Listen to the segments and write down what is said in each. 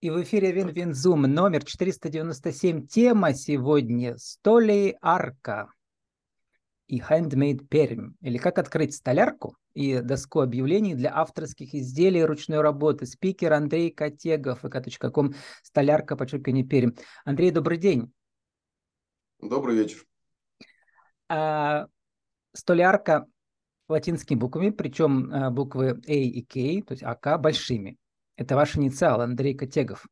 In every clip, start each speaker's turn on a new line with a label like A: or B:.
A: И в эфире WinWinZoom номер 497. Тема сегодня «StolyArKa» и «Handmade Пермь» или «Как открыть столярку» и доску объявлений для авторских изделий ручной работы. Спикер Андрей Котегов, vk.com, столярка, подчеркивание Пермь. Андрей, добрый день.
B: Добрый вечер.
A: А, столярка латинскими буквами, причем а, буквы A и K, то есть АК, большими. Это ваш инициал, Андрей Котегов.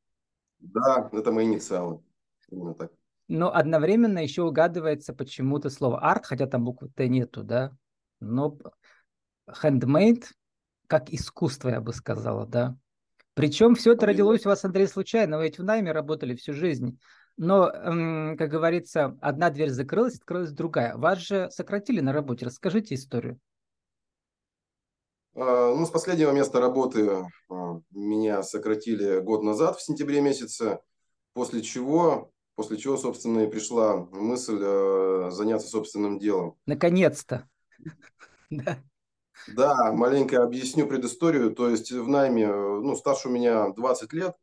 B: Да, это мои инициалы. Именно так.
A: Но одновременно еще угадывается почему-то слово арт, хотя там буквы Т нету, да. Но handmade, как искусство, я бы сказала, да. Причем все это родилось у вас, Андрей, случайно. Вы ведь в найме работали всю жизнь. Но, как говорится, одна дверь закрылась, открылась другая. Вас же сократили на работе. Расскажите историю.
B: А, ну, с последнего места работы а, меня сократили год назад, в сентябре месяце, после чего, после чего, собственно, и пришла мысль а, заняться собственным делом.
A: Наконец-то.
B: Да. Да, маленько объясню предысторию. То есть в найме, ну, стаж у меня 20 лет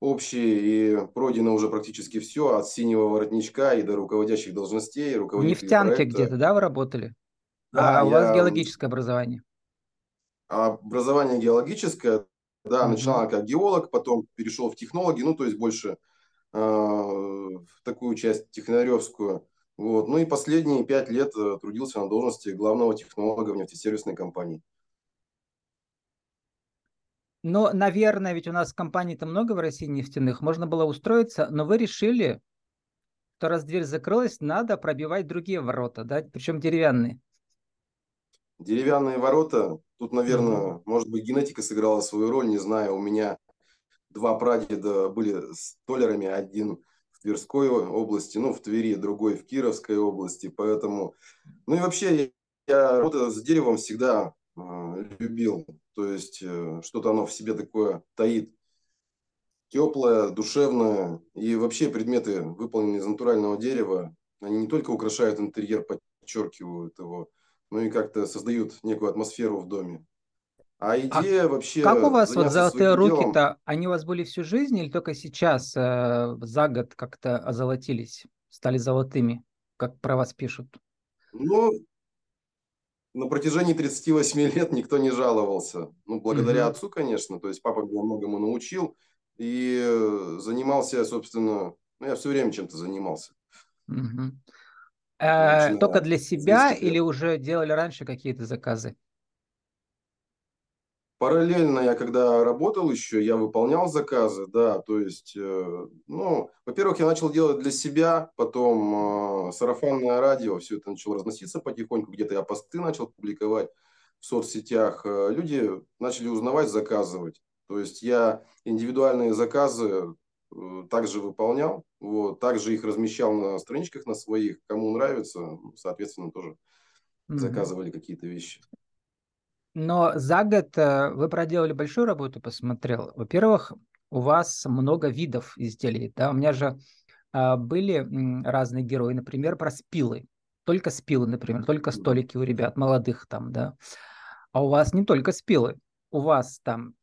B: общий, и пройдено уже практически все, от синего воротничка и до руководящих должностей.
A: В нефтянке где-то, да, вы работали? Да, а у вас геологическое образование?
B: Образование геологическое, да, mm-hmm. начинал как геолог, потом перешел в технологи, ну, то есть больше э, в такую часть технаревскую. Вот. Ну и последние пять лет э, трудился на должности главного технолога в нефтесервисной компании.
A: Но, наверное, ведь у нас компаний-то много в России нефтяных, можно было устроиться, но вы решили, что раз дверь закрылась, надо пробивать другие ворота, да, причем деревянные.
B: Деревянные ворота, тут, наверное, может быть, генетика сыграла свою роль, не знаю. У меня два прадеда были столерами, один в Тверской области, ну, в Твери, другой в Кировской области, поэтому... Ну и вообще, я работаю с деревом всегда э, любил, то есть э, что-то оно в себе такое таит, теплое, душевное, и вообще предметы, выполненные из натурального дерева, они не только украшают интерьер, подчеркивают его, ну и как-то создают некую атмосферу в доме. А, а идея а вообще...
A: Как у вас вот золотые руки-то, делом... они у вас были всю жизнь или только сейчас э, за год как-то озолотились, стали золотыми, как про вас пишут?
B: Ну, на протяжении 38 лет никто не жаловался. Ну, благодаря угу. отцу, конечно. То есть папа меня многому научил и занимался, собственно, ну, я все время чем-то занимался.
A: Угу. Э, только для себя или уже делали раньше какие-то заказы?
B: Параллельно я когда работал еще, я выполнял заказы, да, то есть, э, ну, во-первых, я начал делать для себя, потом э, сарафанное радио, все это начало разноситься потихоньку, где-то я посты начал публиковать в соцсетях, э, люди начали узнавать, заказывать. То есть я индивидуальные заказы также выполнял, вот, также их размещал на страничках на своих, кому нравится, соответственно, тоже mm-hmm. заказывали какие-то вещи.
A: Но за год э, вы проделали большую работу, посмотрел. Во-первых, у вас много видов изделий. Да? У меня же а, были разные герои, например, про спилы. Только спилы, например, только столики у ребят молодых там, да. А у вас не только спилы, у вас там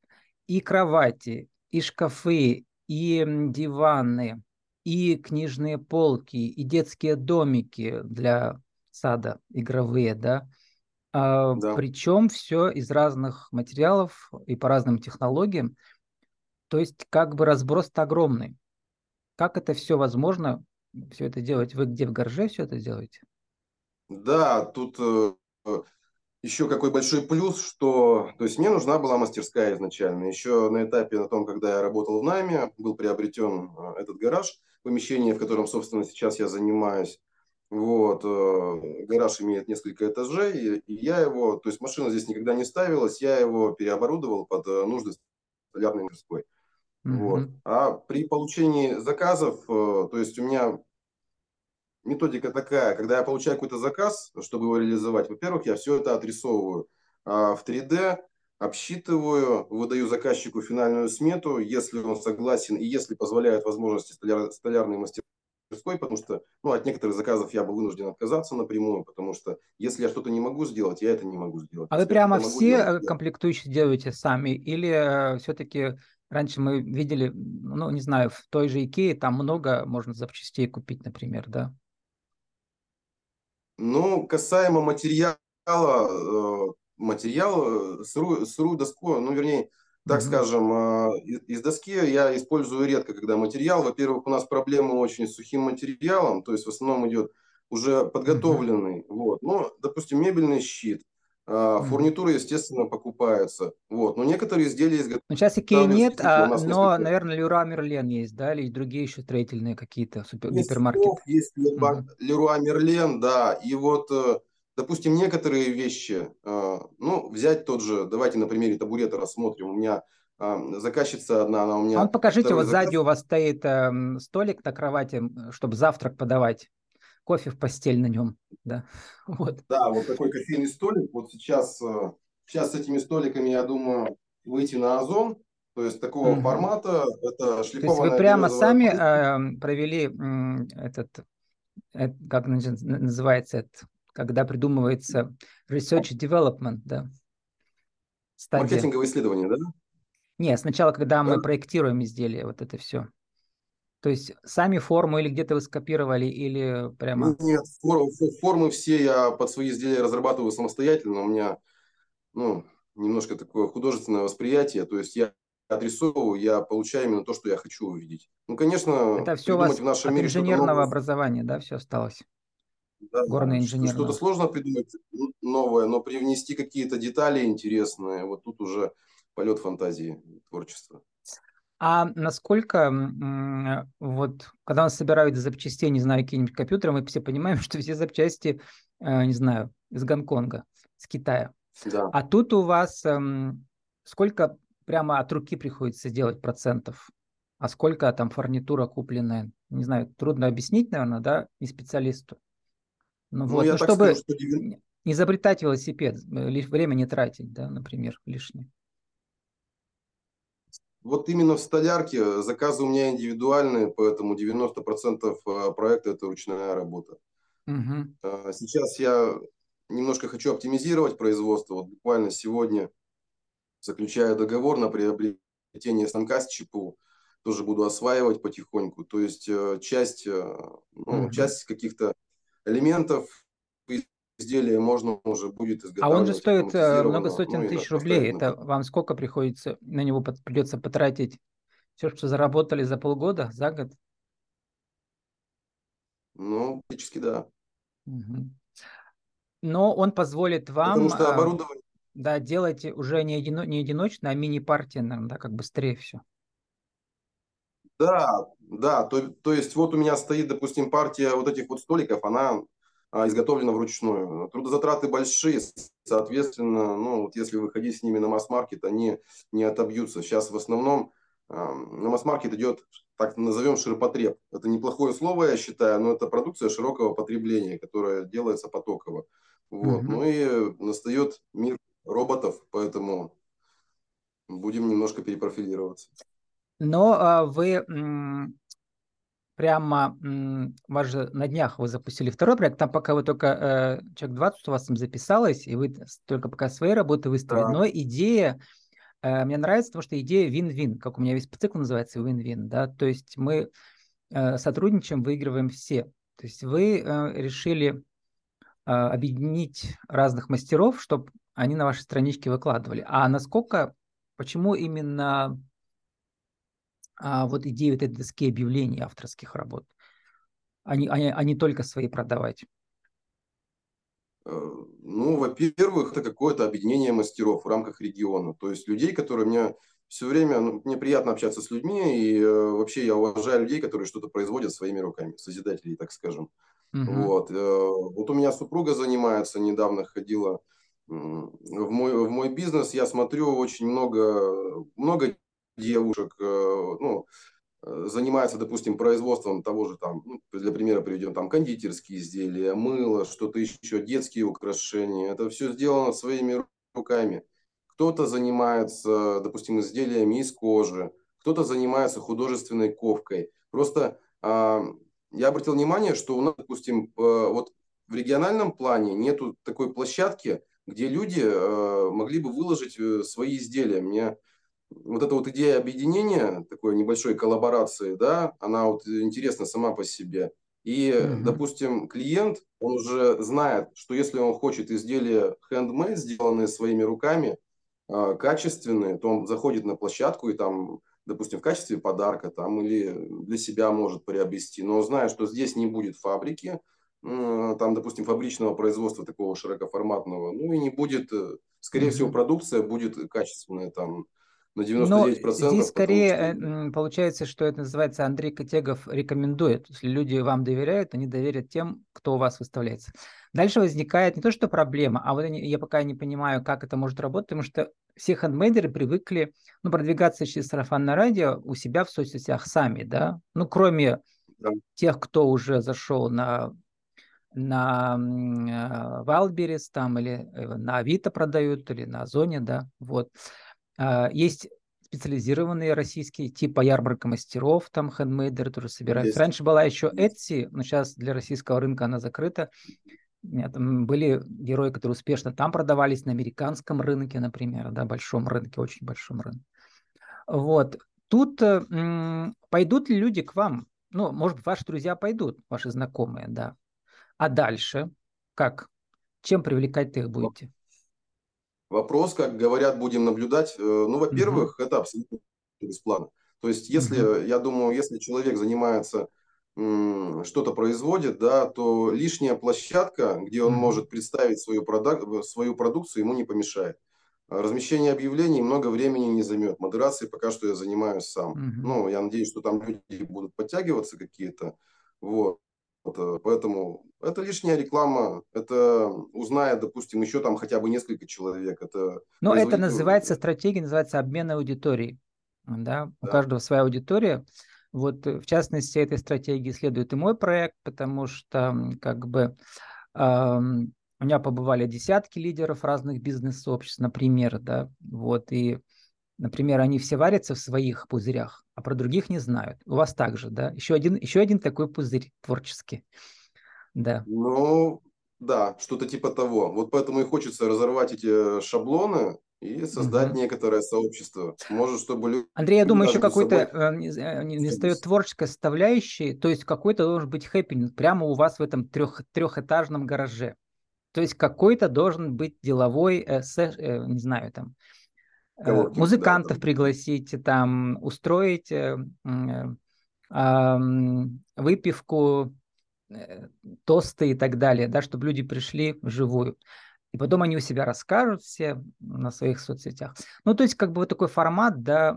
A: и кровати, и шкафы, и диваны, и книжные полки, и детские домики для сада игровые, да. А, да. Причем все из разных материалов и по разным технологиям. То есть как бы разброс-то огромный. Как это все возможно, все это делать? Вы где в гараже все это делаете?
B: Да, тут э, еще какой большой плюс, что то есть мне нужна была мастерская изначально. Еще на этапе, на том, когда я работал в найме, был приобретен а, этот гараж, помещение, в котором, собственно, сейчас я занимаюсь. Вот, э, гараж имеет несколько этажей, и я его, то есть машина здесь никогда не ставилась, я его переоборудовал под э, нужды столярной мастерской. Mm-hmm. Вот. А при получении заказов, э, то есть у меня методика такая, когда я получаю какой-то заказ, чтобы его реализовать, во-первых, я все это отрисовываю а, в 3D, обсчитываю, выдаю заказчику финальную смету, если он согласен и если позволяют возможности столяр, столярной мастерской, потому что ну, от некоторых заказов я был вынужден отказаться напрямую, потому что если я что-то не могу сделать, я это не могу сделать.
A: А вы прямо все делать, комплектующие делаете сами или э, все-таки Раньше мы видели, ну, не знаю, в той же Икее там много можно запчастей купить, например, да?
B: Ну, касаемо материала, э, материал, э, сырую, сырую доску, ну, вернее, так угу. скажем, э, из доски я использую редко, когда материал. Во-первых, у нас проблемы очень с сухим материалом, то есть в основном идет уже подготовленный. Угу. Вот. Ну, допустим, мебельный щит. А, фурнитура, естественно, покупается. Вот. Но некоторые изделия изготовляются.
A: Ну, сейчас Икеи нет, а, но, несколько... наверное, Леруа Мерлен есть, да, или другие еще строительные какие-то супер...
B: есть
A: гипермаркеты.
B: Есть Леруа Мерлен, да. И вот, э, допустим, некоторые вещи, э, ну, взять тот же, давайте на примере табурета рассмотрим. У меня а, заказчица одна, она у меня...
A: А вот покажите, вот заказ... сзади у вас стоит э, столик на кровати, чтобы завтрак подавать кофе в постель на нем, да.
B: Вот. Да, вот такой кофейный столик. Вот сейчас, э, сейчас с этими столиками, я думаю, выйти на Озон, то есть такого угу. формата, это шлифованная...
A: То есть вы прямо сами э, провели э, этот, э, как называется это, когда придумывается research development, да?
B: Стадия. Маркетинговое исследование, да?
A: Нет, сначала, когда да. мы проектируем изделие, вот это все. То есть сами формы или где-то вы скопировали, или прямо...
B: Нет, формы, формы все я под свои изделия разрабатываю самостоятельно. У меня ну, немножко такое художественное восприятие. То есть я отрисовываю, я получаю именно то, что я хочу увидеть. Ну, конечно,
A: это все у вас в нашем от мире инженерного новое... образования, да, все осталось?
B: Да, Горное инженерное. Что-то сложно придумать новое, но привнести какие-то детали интересные, вот тут уже полет фантазии, творчества.
A: А насколько, вот, когда нас собирают из запчастей, не знаю, какие-нибудь компьютеры, мы все понимаем, что все запчасти, э, не знаю, из Гонконга, с Китая. Да. А тут у вас эм, сколько прямо от руки приходится делать процентов? А сколько там фурнитура купленная? Не знаю, трудно объяснить, наверное, да, не специалисту. Ну, ну вот, ну, чтобы скажу, что... не изобретать велосипед, э, лишь время не тратить, да, например, лишнее
B: вот именно в столярке заказы у меня индивидуальные, поэтому 90% э, проекта это ручная работа. Угу. Сейчас я немножко хочу оптимизировать производство. Вот буквально сегодня заключаю договор на приобретение станка с ЧПУ. Тоже буду осваивать потихоньку. То есть э, часть, ну, угу. часть каких-то элементов изделие можно уже будет изготавливать.
A: А он же стоит э, много сотен ну, тысяч рублей. Это вам сколько приходится, на него придется потратить? Все, что заработали за полгода, за год?
B: Ну, практически да.
A: Угу. Но он позволит вам... Потому что оборудование... Да, делать уже не, едино, не единочно, а мини-партия, наверное, да, как быстрее все.
B: Да, да, то, то есть вот у меня стоит, допустим, партия вот этих вот столиков, она а, изготовлено вручную. Трудозатраты большие, соответственно, ну, вот если выходить с ними на масс-маркет, они не отобьются. Сейчас в основном на масс-маркет идет, так назовем, ширпотреб. Это неплохое слово, я считаю, но это продукция широкого потребления, которая делается потоково. Вот. Mm-hmm. Ну и настает мир роботов, поэтому будем немножко перепрофилироваться.
A: Но а, вы прямо, у вас же на днях вы запустили второй проект, там пока вы только, э, человек 20 у вас там записалось, и вы только пока свои работы выставили, да. но идея, э, мне нравится, потому что идея вин-вин, как у меня весь цикл называется вин-вин, да, то есть мы э, сотрудничаем, выигрываем все. То есть вы э, решили э, объединить разных мастеров, чтобы они на вашей страничке выкладывали. А насколько, почему именно а, вот идею этой доски объявлений авторских работ, а, а не только свои продавать?
B: Э, ну, во-первых, это какое-то объединение мастеров в рамках региона. То есть людей, которые мне все время, ну, мне приятно общаться с людьми, и э, вообще я уважаю людей, которые что-то производят своими руками, созидателей, так скажем. Угу. Вот. Э, вот у меня супруга занимается, недавно ходила в мой, в мой бизнес, я смотрю очень много, много девушек, э, ну, э, занимается, допустим, производством того же там, ну, для примера приведем там кондитерские изделия, мыло, что-то еще, детские украшения. Это все сделано своими руками. Кто-то занимается, допустим, изделиями из кожи, кто-то занимается художественной ковкой. Просто а, я обратил внимание, что у нас, допустим, э, вот в региональном плане нету такой площадки, где люди могли бы выложить свои изделия. Мне вот эта вот идея объединения, такой небольшой коллаборации, да, она вот интересна сама по себе. И, угу. допустим, клиент, он уже знает, что если он хочет изделия handmade, сделанные своими руками, а, качественные, то он заходит на площадку и там, допустим, в качестве подарка там или для себя может приобрести, но зная, что здесь не будет фабрики, там, допустим, фабричного производства такого широкоформатного, ну и не будет, э, скорее mm-hmm. всего, продукция будет качественная там на 99%. Но
A: здесь скорее что... Э, получается, что это называется Андрей Котегов рекомендует. Если люди вам доверяют, они доверят тем, кто у вас выставляется. Дальше возникает не то, что проблема, а вот я пока не понимаю, как это может работать, потому что все хендмейдеры привыкли ну, продвигаться через сарафанное радио у себя в соцсетях сами, да, ну, кроме да. тех, кто уже зашел на на Wildberries э, там или э, на Авито продают, или на Озоне, да, вот. А, есть специализированные российские, типа ярмарка мастеров, там хендмейдеры тоже собираются. Есть. Раньше была еще Etsy, но сейчас для российского рынка она закрыта. Там были герои, которые успешно там продавались, на американском рынке, например, да, большом рынке, очень большом рынке. Вот. Тут э, м, пойдут ли люди к вам? Ну, может быть, ваши друзья пойдут, ваши знакомые, да. А дальше как? Чем привлекать их будете?
B: Вопрос, как говорят, будем наблюдать. Э, ну, во-первых, угу. это абсолютно бесплатно. То есть, если, угу. я думаю, если человек занимается что-то производит, да, то лишняя площадка, где он mm может представить свою, продак- свою продукцию, ему не помешает. Размещение объявлений много времени не займет. Модерацией пока что я занимаюсь сам. mm Ну, я надеюсь, что там люди будут подтягиваться какие-то. Вот. Э, поэтому это лишняя реклама, это узнает, допустим, еще там хотя бы несколько человек. Это
A: Но это называется стратегия, называется обмен аудиторией. Да? Да. У каждого своя аудитория. Вот э, в частности этой стратегии следует и мой проект, потому что как бы э, у меня побывали десятки лидеров разных бизнес-сообществ, например, да, вот, и Например, они все варятся в своих пузырях, а про других не знают. У вас также, да? Еще один, еще один такой пузырь творческий. Да.
B: Ну, да, что-то типа того. Вот поэтому и хочется разорвать эти шаблоны и создать угу. некоторое сообщество. Может, чтобы люди...
A: Андрей, я думаю, еще какой-то э, не, э, не стоит творческой составляющей, то есть какой-то должен быть хэппинг прямо у вас в этом трех, трехэтажном гараже. То есть какой-то должен быть деловой, э, сэш, э, не знаю, там, Э, музыкантов да, пригласить, там, устроить э, э, выпивку, э, тосты и так далее, да, чтобы люди пришли вживую. И потом они у себя расскажут все на своих соцсетях. Ну, то есть, как бы вот такой формат, да,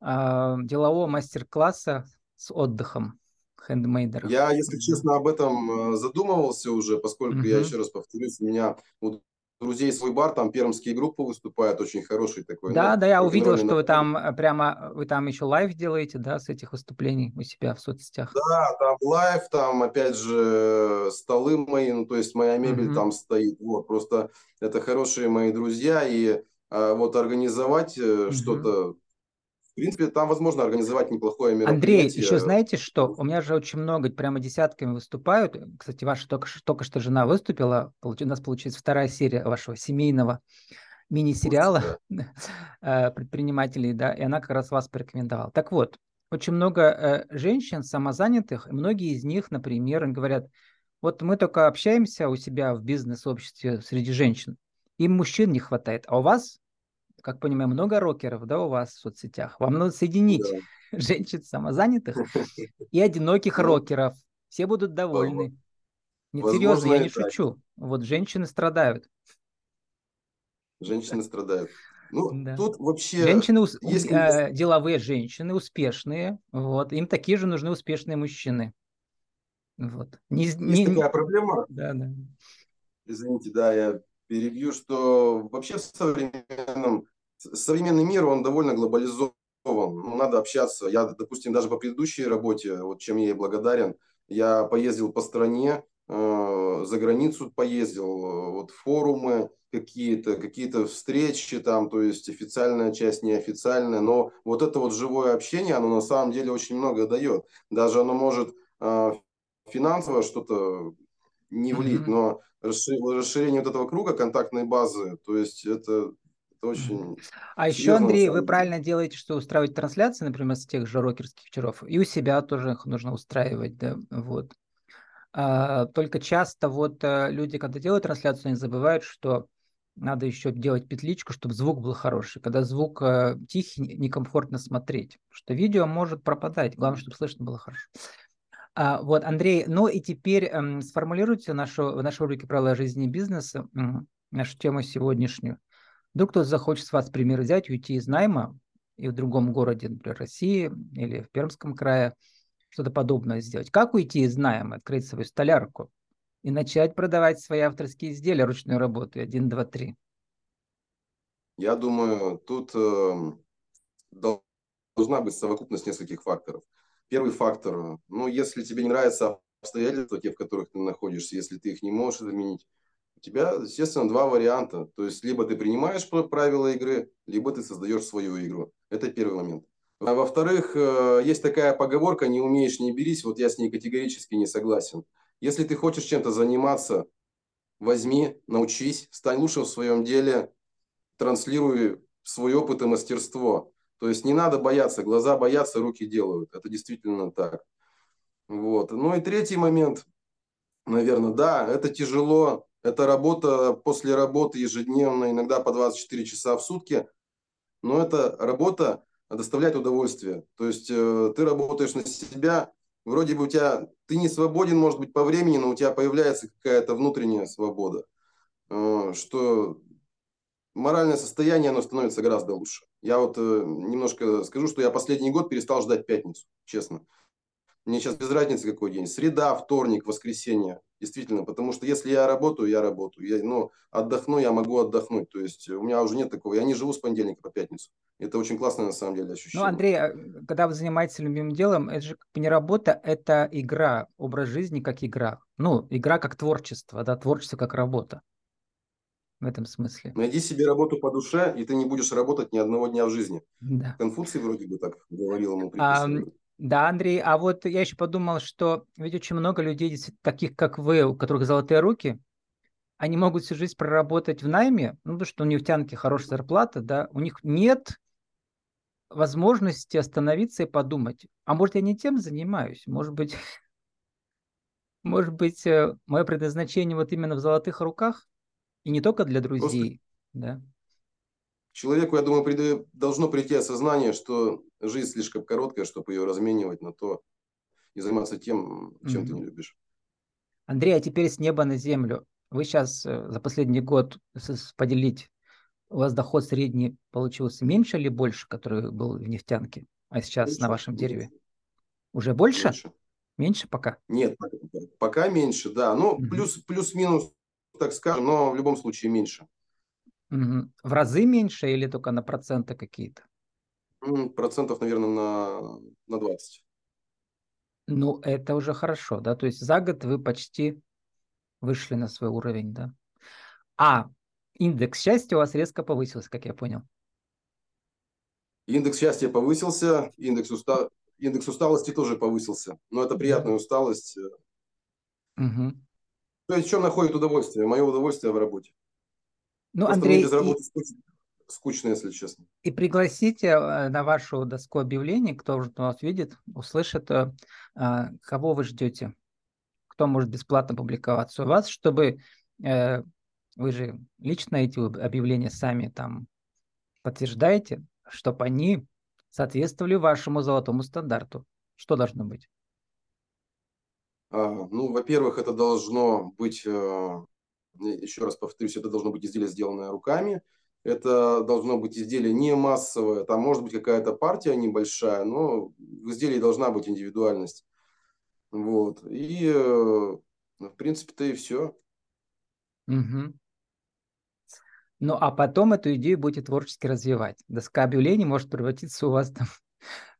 A: э, делового мастер-класса с отдыхом хендмейдера.
B: Я, если честно, об этом э, задумывался уже, поскольку, uh-huh. я еще раз повторюсь, у меня друзей свой бар, там пермские группы выступают, очень хороший такой.
A: Да, ну, да, я увидел, что вы там э, прямо, вы там еще live делаете, да, с этих выступлений у себя в соцсетях.
B: Да, там live, там опять же столы мои, ну то есть моя мебель угу. там стоит, вот, просто это хорошие мои друзья, и а, вот организовать угу. что-то в принципе, там возможно организовать неплохое
A: мероприятие. Андрей, еще знаете что? У меня же очень много, прямо десятками выступают. Кстати, ваша только, только что жена выступила. У нас получается вторая серия вашего семейного мини-сериала э, предпринимателей, да, и она как раз вас порекомендовала. Так вот, очень много э, женщин самозанятых, и многие из них, например, говорят, вот мы только общаемся у себя в бизнес-обществе среди женщин, им мужчин не хватает, а у вас как понимаю, много рокеров, да, у вас в соцсетях. Вам надо соединить да. женщин самозанятых и одиноких ну, рокеров. Все будут довольны. Нет, серьезно, я не так. шучу. Вот женщины страдают.
B: Женщины страдают. Ну, да. тут вообще...
A: Женщины, если... э, деловые женщины, успешные, вот, им такие же нужны успешные мужчины. Вот.
B: Не, Есть не... такая проблема? Да, да. Извините, да, я перебью, что вообще в современном современный мир, он довольно глобализован. Ну, надо общаться. Я, допустим, даже по предыдущей работе, вот чем я ей благодарен, я поездил по стране, э, за границу поездил, вот форумы какие-то, какие-то встречи там, то есть официальная часть, неофициальная, но вот это вот живое общение, оно на самом деле очень много дает. Даже оно может э, финансово что-то не влить, mm-hmm. но расширение вот этого круга контактной базы, то есть это Это очень
A: А еще, Андрей, вы правильно делаете, что устраивать трансляции, например, с тех же рокерских вечеров, и у себя тоже их нужно устраивать, да, вот. А, только часто вот э, люди, когда делают трансляцию, они забывают, что надо еще делать петличку, чтобы звук был хороший. Когда звук э, тихий, некомфортно смотреть, что видео может пропадать. Главное, чтобы слышно было хорошо. А, вот, Андрей, ну и теперь эм, сформулируйте нашу, в нашей рубрике «Правила жизни и бизнеса» нашу тему сегодняшнюю. Вдруг кто-то захочет с вас пример взять, уйти из найма и в другом городе, например, России или в Пермском крае, что-то подобное сделать. Как уйти из найма, открыть свою столярку и начать продавать свои авторские изделия ручной работы? Один, два, три.
B: Я думаю, тут э, должна быть совокупность нескольких факторов. Первый фактор, ну, если тебе не нравятся обстоятельства, те, в которых ты находишься, если ты их не можешь изменить, у тебя, естественно, два варианта. То есть, либо ты принимаешь правила игры, либо ты создаешь свою игру. Это первый момент. А во-вторых, э, есть такая поговорка «не умеешь, не берись». Вот я с ней категорически не согласен. Если ты хочешь чем-то заниматься, возьми, научись, стань лучшим в своем деле, транслируй свой опыт и мастерство. То есть не надо бояться, глаза боятся, руки делают. Это действительно так. Вот. Ну и третий момент, наверное, да, это тяжело. Это работа после работы ежедневно, иногда по 24 часа в сутки. Но это работа доставляет удовольствие. То есть э, ты работаешь на себя, вроде бы у тебя, ты не свободен, может быть, по времени, но у тебя появляется какая-то внутренняя свобода, э, что моральное состояние, оно становится гораздо лучше. Я вот э, немножко скажу, что я последний год перестал ждать пятницу, честно. Мне сейчас без разницы какой день. Среда, вторник, воскресенье. Действительно, потому что если я работаю, я работаю. Я, ну, отдохну, я могу отдохнуть. То есть у меня уже нет такого. Я не живу с понедельника по пятницу. Это очень классное на самом деле ощущение.
A: Ну, Андрей, а, когда вы занимаетесь любимым делом, это же не работа, это игра, образ жизни как игра. Ну, игра как творчество, да, творчество как работа в этом смысле.
B: Найди себе работу по душе, и ты не будешь работать ни одного дня в жизни. Да. Конфуций вроде бы так говорил ему.
A: А, да, Андрей, а вот я еще подумал, что ведь очень много людей, таких как вы, у которых золотые руки, они могут всю жизнь проработать в найме, ну, потому что у нефтянки хорошая зарплата, да, у них нет возможности остановиться и подумать, а может, я не тем занимаюсь, может быть, может быть, э, мое предназначение вот именно в золотых руках? И не только для друзей, Просто да.
B: Человеку, я думаю, при... должно прийти осознание, что жизнь слишком короткая, чтобы ее разменивать на то и заниматься тем, чем mm-hmm. ты не любишь.
A: Андрей, а теперь с неба на землю. Вы сейчас э, за последний год поделить, у вас доход средний получился меньше или больше, который был в нефтянке, а сейчас меньше, на вашем дереве? Уже больше? Меньше. Меньше пока?
B: Нет, пока меньше, да. Ну, угу. плюс, плюс-минус так скажем, но в любом случае меньше.
A: Угу. В разы меньше или только на проценты какие-то?
B: Процентов, наверное, на, на 20.
A: Ну, это уже хорошо, да? То есть за год вы почти вышли на свой уровень, да? А индекс счастья у вас резко повысился, как я понял.
B: Индекс счастья повысился, индекс, уста... индекс усталости тоже повысился. Но это приятная усталость. Угу. То есть в чем находит удовольствие? Мое удовольствие в работе.
A: Ну, Просто Андрей, без
B: работы и... скучно, скучно, если честно.
A: И пригласите э, на вашу доску объявлений, кто уже вас видит, услышит, э, а, кого вы ждете, кто может бесплатно публиковаться у вас, чтобы э, вы же лично эти объявления сами там подтверждаете, чтобы они соответствовали вашему золотому стандарту. Что должно быть?
B: А, ну, во-первых, это должно быть, э, еще раз повторюсь, это должно быть изделие, сделанное руками. Это должно быть изделие не массовое, там может быть какая-то партия небольшая, но в изделии должна быть индивидуальность. Вот. И, э, в принципе-то и все.
A: Угу. Ну, а потом эту идею будете творчески развивать. Доска объявлений может превратиться у вас там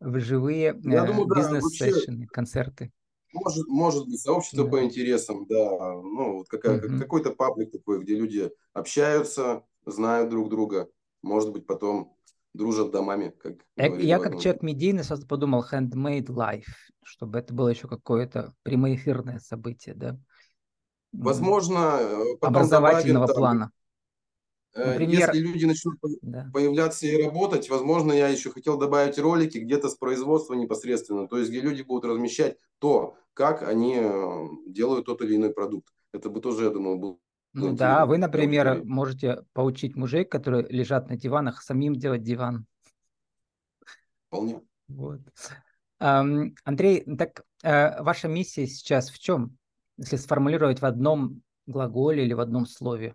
A: в живые э, бизнес-сессионы, концерты.
B: Может, может быть, сообщество да. по интересам, да. Ну, вот какая, угу. какой-то паблик такой, где люди общаются, знают друг друга. Может быть, потом дружат домами, как
A: Я, я как человек медийный сразу подумал handmade life, чтобы это было еще какое-то прямоэфирное событие, да?
B: Возможно,
A: э, образовательного добавим, плана.
B: Э,
A: Например,
B: Если люди начнут
A: да.
B: появляться и работать, возможно, я еще хотел добавить ролики где-то с производства непосредственно, то есть где люди будут размещать то, как они э, делают тот или иной продукт. Это бы тоже, я думаю, был
A: Ну да, вы, например, можете поучить мужей, которые лежат на диванах, самим делать диван.
B: Вполне.
A: Вот. Андрей, так э, ваша миссия сейчас в чем? Если сформулировать в одном глаголе или в одном слове?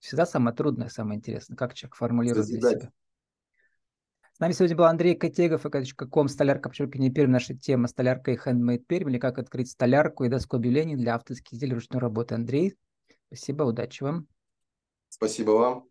A: Всегда самое трудное, самое интересное. Как человек формулирует для себя? С нами сегодня был Андрей Котегов, kk.com, столярка, подчеркивание Пермь. Наша тема столярка и хендмейд Пермь, или как открыть столярку и доску объявлений для авторских изделий ручной работы. Андрей, спасибо, удачи вам.
B: Спасибо вам.